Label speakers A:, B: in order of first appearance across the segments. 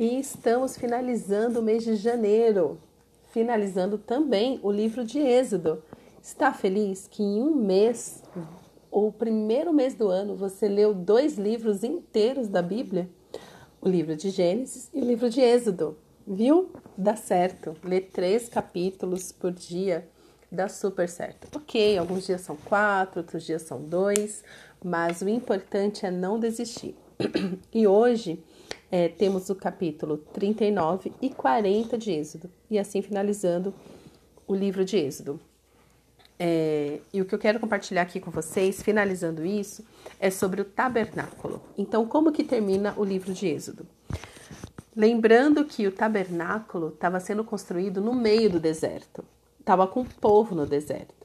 A: E estamos finalizando o mês de janeiro, finalizando também o livro de Êxodo. Está feliz que em um mês, o primeiro mês do ano, você leu dois livros inteiros da Bíblia? O livro de Gênesis e o livro de Êxodo. Viu? Dá certo. Ler três capítulos por dia dá super certo. Ok, alguns dias são quatro, outros dias são dois, mas o importante é não desistir. E hoje é, temos o capítulo 39 e 40 de Êxodo, e assim finalizando o livro de Êxodo. É, e o que eu quero compartilhar aqui com vocês, finalizando isso, é sobre o tabernáculo. Então, como que termina o livro de Êxodo? Lembrando que o tabernáculo estava sendo construído no meio do deserto, estava com o povo no deserto.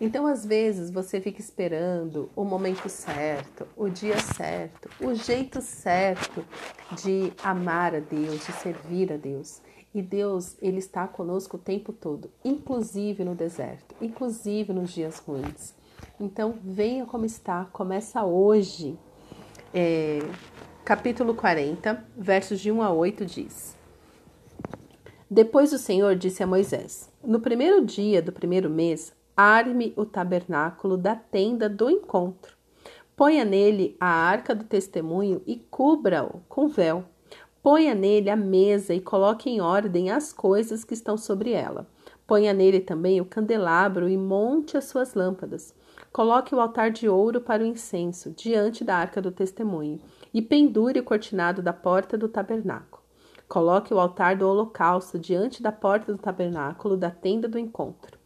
A: Então, às vezes, você fica esperando o momento certo, o dia certo, o jeito certo de amar a Deus, de servir a Deus. E Deus, Ele está conosco o tempo todo, inclusive no deserto, inclusive nos dias ruins. Então, venha como está, começa hoje. É, capítulo 40, versos de 1 a 8 diz: Depois o Senhor disse a Moisés: No primeiro dia do primeiro mês, arme o tabernáculo da tenda do encontro. Ponha nele a arca do testemunho e cubra-o com véu. Ponha nele a mesa e coloque em ordem as coisas que estão sobre ela. Ponha nele também o candelabro e monte as suas lâmpadas. Coloque o altar de ouro para o incenso diante da arca do testemunho e pendure o cortinado da porta do tabernáculo. Coloque o altar do holocausto diante da porta do tabernáculo da tenda do encontro.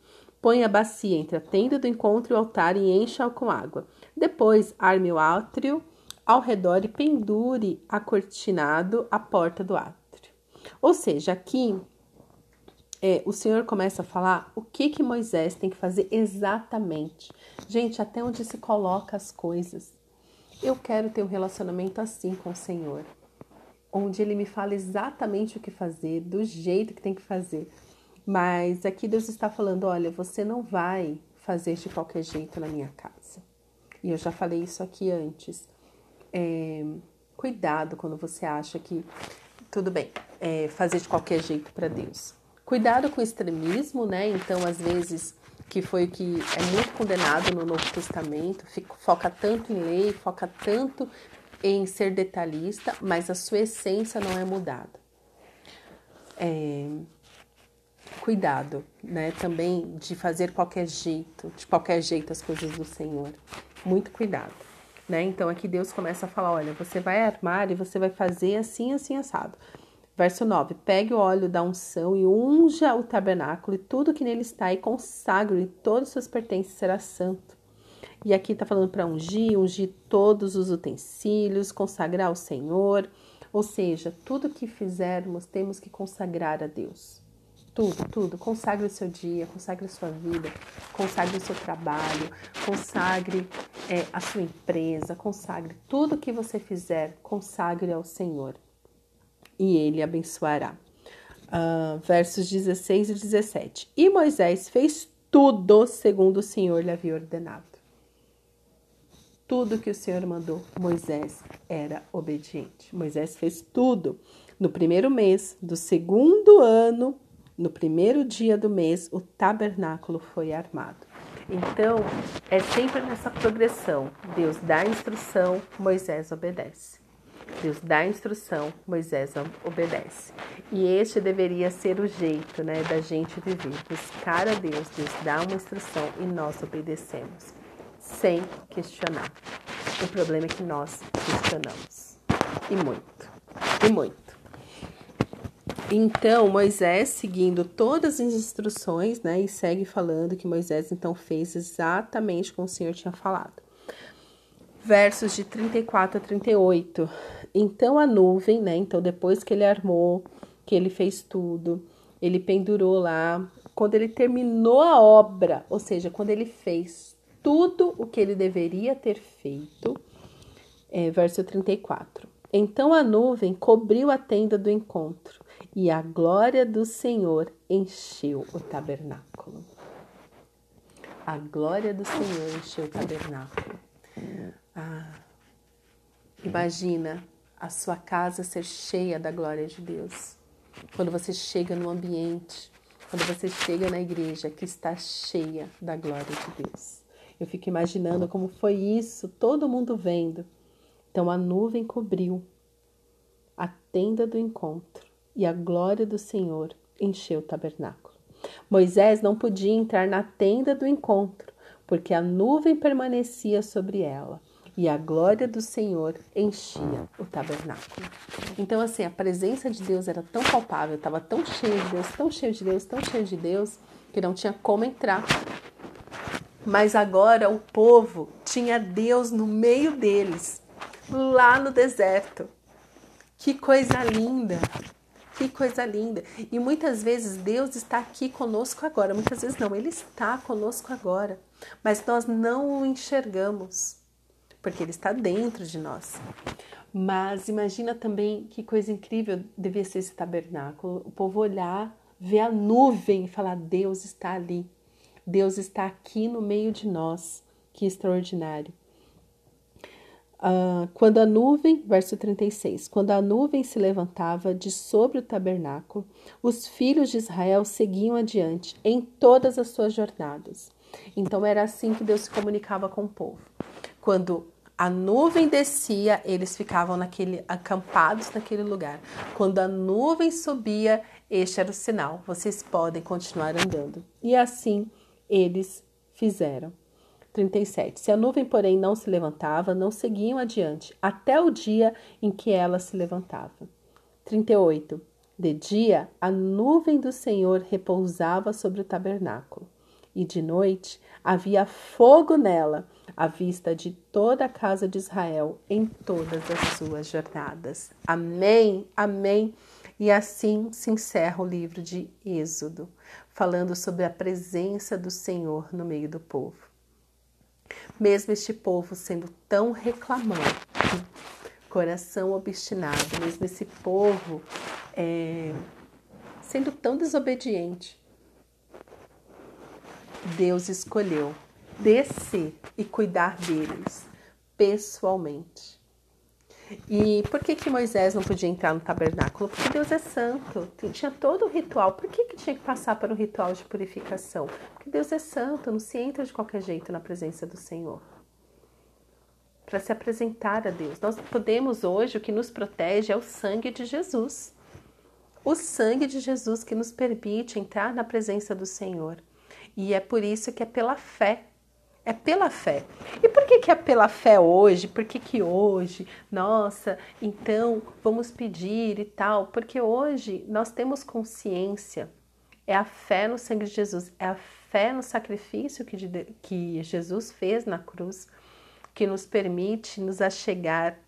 A: Põe a bacia entre a tenda do encontro e o altar e encha-o com água. Depois, arme o átrio ao redor e pendure a cortinado a porta do átrio. Ou seja, aqui é, o Senhor começa a falar o que que Moisés tem que fazer exatamente. Gente, até onde se coloca as coisas. Eu quero ter um relacionamento assim com o Senhor, onde Ele me fala exatamente o que fazer, do jeito que tem que fazer. Mas aqui Deus está falando: olha, você não vai fazer de qualquer jeito na minha casa. E eu já falei isso aqui antes. É, cuidado quando você acha que tudo bem, é, fazer de qualquer jeito para Deus. Cuidado com o extremismo, né? Então, às vezes, que foi o que é muito condenado no Novo Testamento, fica, foca tanto em lei, foca tanto em ser detalhista, mas a sua essência não é mudada. É, cuidado, né? Também de fazer qualquer jeito, de qualquer jeito as coisas do Senhor. Muito cuidado, né? Então aqui Deus começa a falar: olha, você vai armar e você vai fazer assim, assim, assado. Verso 9: Pegue o óleo da unção e unja o tabernáculo e tudo que nele está, e consagre, e todos os seus pertences será santo. E aqui está falando para ungir, ungir todos os utensílios, consagrar ao Senhor. Ou seja, tudo que fizermos temos que consagrar a Deus. Tudo, tudo. Consagre o seu dia, consagre a sua vida, consagre o seu trabalho, consagre é, a sua empresa, consagre tudo que você fizer, consagre ao Senhor e Ele abençoará. Uh, versos 16 e 17. E Moisés fez tudo segundo o Senhor lhe havia ordenado. Tudo que o Senhor mandou, Moisés era obediente. Moisés fez tudo. No primeiro mês do segundo ano no primeiro dia do mês, o tabernáculo foi armado. Então, é sempre nessa progressão. Deus dá a instrução, Moisés obedece. Deus dá a instrução, Moisés obedece. E este deveria ser o jeito né, da gente viver. Buscar a Deus, Deus dá uma instrução e nós obedecemos, sem questionar. O problema é que nós questionamos. E muito. E muito. Então, Moisés, seguindo todas as instruções, né, e segue falando que Moisés então fez exatamente como o Senhor tinha falado. Versos de 34 a 38. Então a nuvem, né, então depois que ele armou, que ele fez tudo, ele pendurou lá, quando ele terminou a obra, ou seja, quando ele fez tudo o que ele deveria ter feito, é, verso 34. Então a nuvem cobriu a tenda do encontro e a glória do Senhor encheu o tabernáculo. A glória do Senhor encheu o tabernáculo. Ah, imagina a sua casa ser cheia da glória de Deus. Quando você chega no ambiente, quando você chega na igreja que está cheia da glória de Deus. Eu fico imaginando como foi isso, todo mundo vendo. Então a nuvem cobriu a tenda do encontro e a glória do Senhor encheu o tabernáculo. Moisés não podia entrar na tenda do encontro, porque a nuvem permanecia sobre ela e a glória do Senhor enchia o tabernáculo. Então, assim, a presença de Deus era tão palpável, estava tão cheio de Deus, tão cheio de Deus, tão cheio de Deus, que não tinha como entrar. Mas agora o povo tinha Deus no meio deles, lá no deserto. Que coisa linda! Que coisa linda! E muitas vezes Deus está aqui conosco agora, muitas vezes não, Ele está conosco agora, mas nós não o enxergamos porque ele está dentro de nós. Mas imagina também que coisa incrível devia ser esse tabernáculo. O povo olhar, ver a nuvem e falar: Deus está ali. Deus está aqui no meio de nós. Que extraordinário. Uh, quando a nuvem, verso 36, quando a nuvem se levantava de sobre o tabernáculo, os filhos de Israel seguiam adiante em todas as suas jornadas. Então era assim que Deus se comunicava com o povo. Quando a nuvem descia, eles ficavam naquele acampados naquele lugar. Quando a nuvem subia, este era o sinal. Vocês podem continuar andando. E assim eles fizeram. 37. Se a nuvem, porém, não se levantava, não seguiam adiante, até o dia em que ela se levantava. 38. De dia, a nuvem do Senhor repousava sobre o tabernáculo, e de noite havia fogo nela à vista de toda a casa de Israel em todas as suas jornadas. Amém, amém. E assim se encerra o livro de Êxodo, falando sobre a presença do Senhor no meio do povo. Mesmo este povo sendo tão reclamante, coração obstinado, mesmo esse povo é, sendo tão desobediente, Deus escolheu descer e cuidar deles pessoalmente. E por que, que Moisés não podia entrar no tabernáculo? Porque Deus é santo, tinha todo o ritual. Por que, que tinha que passar por um ritual de purificação? Porque Deus é santo, não se entra de qualquer jeito na presença do Senhor. Para se apresentar a Deus. Nós podemos hoje, o que nos protege é o sangue de Jesus. O sangue de Jesus que nos permite entrar na presença do Senhor. E é por isso que é pela fé é pela fé. E por que, que é pela fé hoje? Por que, que hoje? Nossa, então vamos pedir e tal. Porque hoje nós temos consciência. É a fé no sangue de Jesus, é a fé no sacrifício que, de, que Jesus fez na cruz que nos permite nos achegar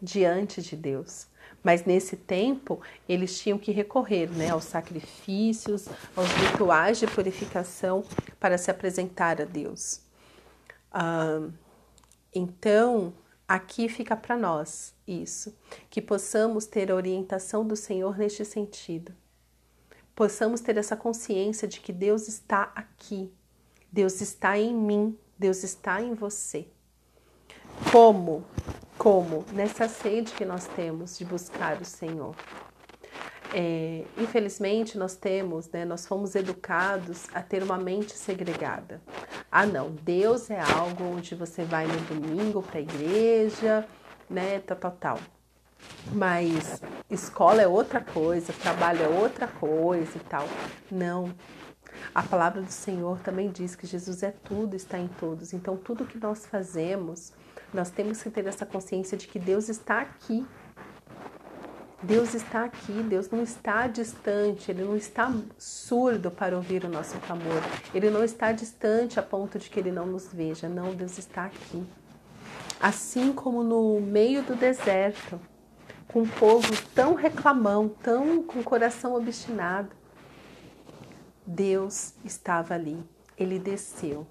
A: diante de Deus. Mas nesse tempo, eles tinham que recorrer né, aos sacrifícios, aos rituais de purificação para se apresentar a Deus. Ah, então, aqui fica para nós isso, que possamos ter a orientação do Senhor neste sentido. Possamos ter essa consciência de que Deus está aqui, Deus está em mim, Deus está em você. Como? Como? Nessa sede que nós temos de buscar o Senhor. É, infelizmente, nós temos, né, nós fomos educados a ter uma mente segregada. Ah, não, Deus é algo onde você vai no domingo para a igreja, né, tal, tal, tal. Mas escola é outra coisa, trabalho é outra coisa e tal. Não. A palavra do Senhor também diz que Jesus é tudo, está em todos. Então, tudo que nós fazemos, nós temos que ter essa consciência de que Deus está aqui. Deus está aqui, Deus não está distante, Ele não está surdo para ouvir o nosso clamor, Ele não está distante a ponto de que Ele não nos veja, não, Deus está aqui. Assim como no meio do deserto, com um povo tão reclamão, tão com coração obstinado, Deus estava ali, Ele desceu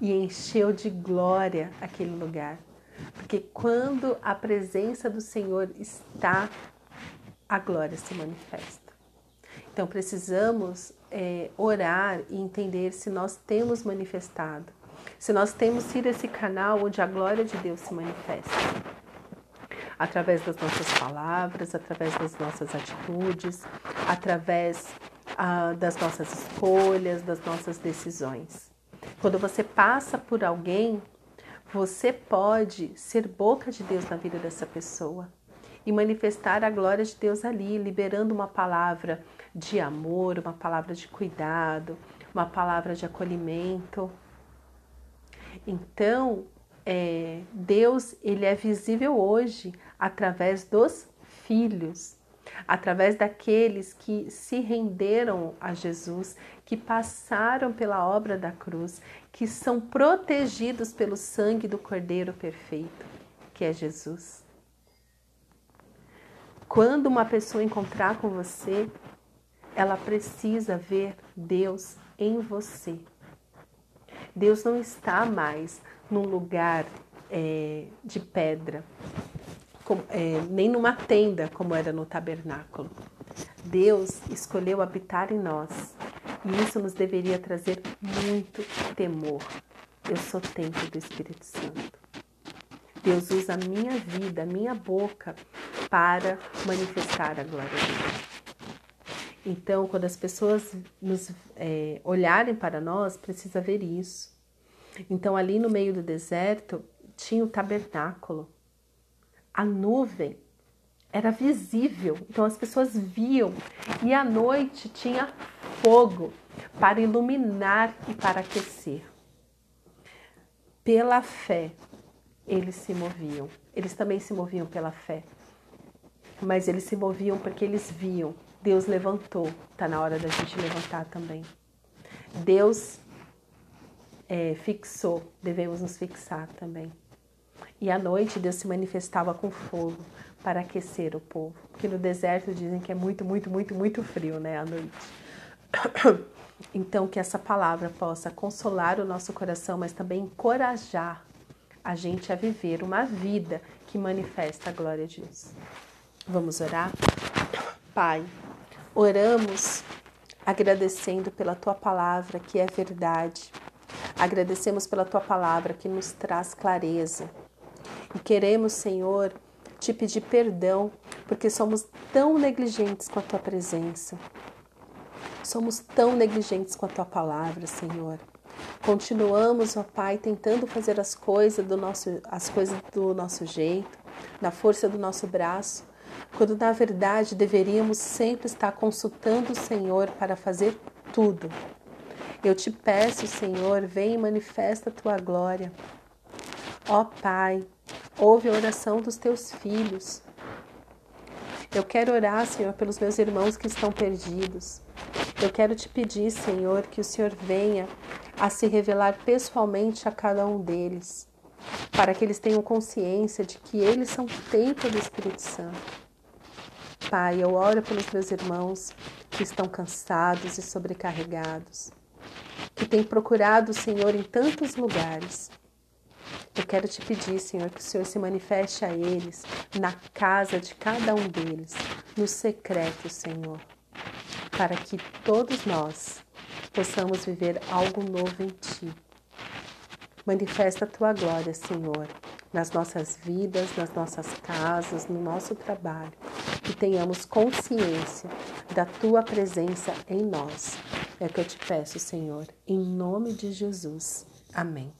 A: e encheu de glória aquele lugar. Porque quando a presença do Senhor está, a glória se manifesta. Então precisamos é, orar e entender se nós temos manifestado, se nós temos sido esse canal onde a glória de Deus se manifesta. através das nossas palavras, através das nossas atitudes, através das nossas escolhas, das nossas decisões. Quando você passa por alguém, você pode ser boca de Deus na vida dessa pessoa e manifestar a glória de Deus ali, liberando uma palavra de amor, uma palavra de cuidado, uma palavra de acolhimento. Então, é, Deus ele é visível hoje através dos filhos, através daqueles que se renderam a Jesus, que passaram pela obra da cruz, que são protegidos pelo sangue do Cordeiro perfeito, que é Jesus. Quando uma pessoa encontrar com você, ela precisa ver Deus em você. Deus não está mais num lugar é, de pedra, é, nem numa tenda como era no tabernáculo. Deus escolheu habitar em nós e isso nos deveria trazer muito temor. Eu sou templo do Espírito Santo. Deus usa a minha vida, a minha boca para manifestar a glória dele. Então, quando as pessoas nos é, olharem para nós, precisa ver isso. Então, ali no meio do deserto tinha o tabernáculo. A nuvem era visível, então as pessoas viam. E à noite tinha fogo para iluminar e para aquecer. Pela fé, eles se moviam. Eles também se moviam pela fé. Mas eles se moviam porque eles viam Deus levantou, está na hora da gente levantar também. Deus é, fixou, devemos nos fixar também. E à noite Deus se manifestava com fogo para aquecer o povo, porque no deserto dizem que é muito, muito, muito, muito frio, né, à noite. Então que essa palavra possa consolar o nosso coração, mas também encorajar a gente a viver uma vida que manifesta a glória de Deus. Vamos orar? Pai, Oramos agradecendo pela tua palavra que é verdade. Agradecemos pela tua palavra que nos traz clareza. E queremos, Senhor, te pedir perdão porque somos tão negligentes com a tua presença. Somos tão negligentes com a tua palavra, Senhor. Continuamos, ó Pai, tentando fazer as coisas do nosso, as coisas do nosso jeito, na força do nosso braço, quando na verdade deveríamos sempre estar consultando o Senhor para fazer tudo. Eu te peço, Senhor, vem e manifesta a tua glória. Ó Pai, ouve a oração dos teus filhos. Eu quero orar, Senhor, pelos meus irmãos que estão perdidos. Eu quero te pedir, Senhor, que o Senhor venha a se revelar pessoalmente a cada um deles, para que eles tenham consciência de que eles são templo do Espírito Santo Pai, eu oro pelos meus irmãos que estão cansados e sobrecarregados, que têm procurado o Senhor em tantos lugares. Eu quero te pedir, Senhor, que o Senhor se manifeste a eles, na casa de cada um deles, no secreto, Senhor, para que todos nós possamos viver algo novo em Ti. Manifesta a Tua glória, Senhor, nas nossas vidas, nas nossas casas, no nosso trabalho que tenhamos consciência da tua presença em nós. É o que eu te peço, Senhor, em nome de Jesus. Amém.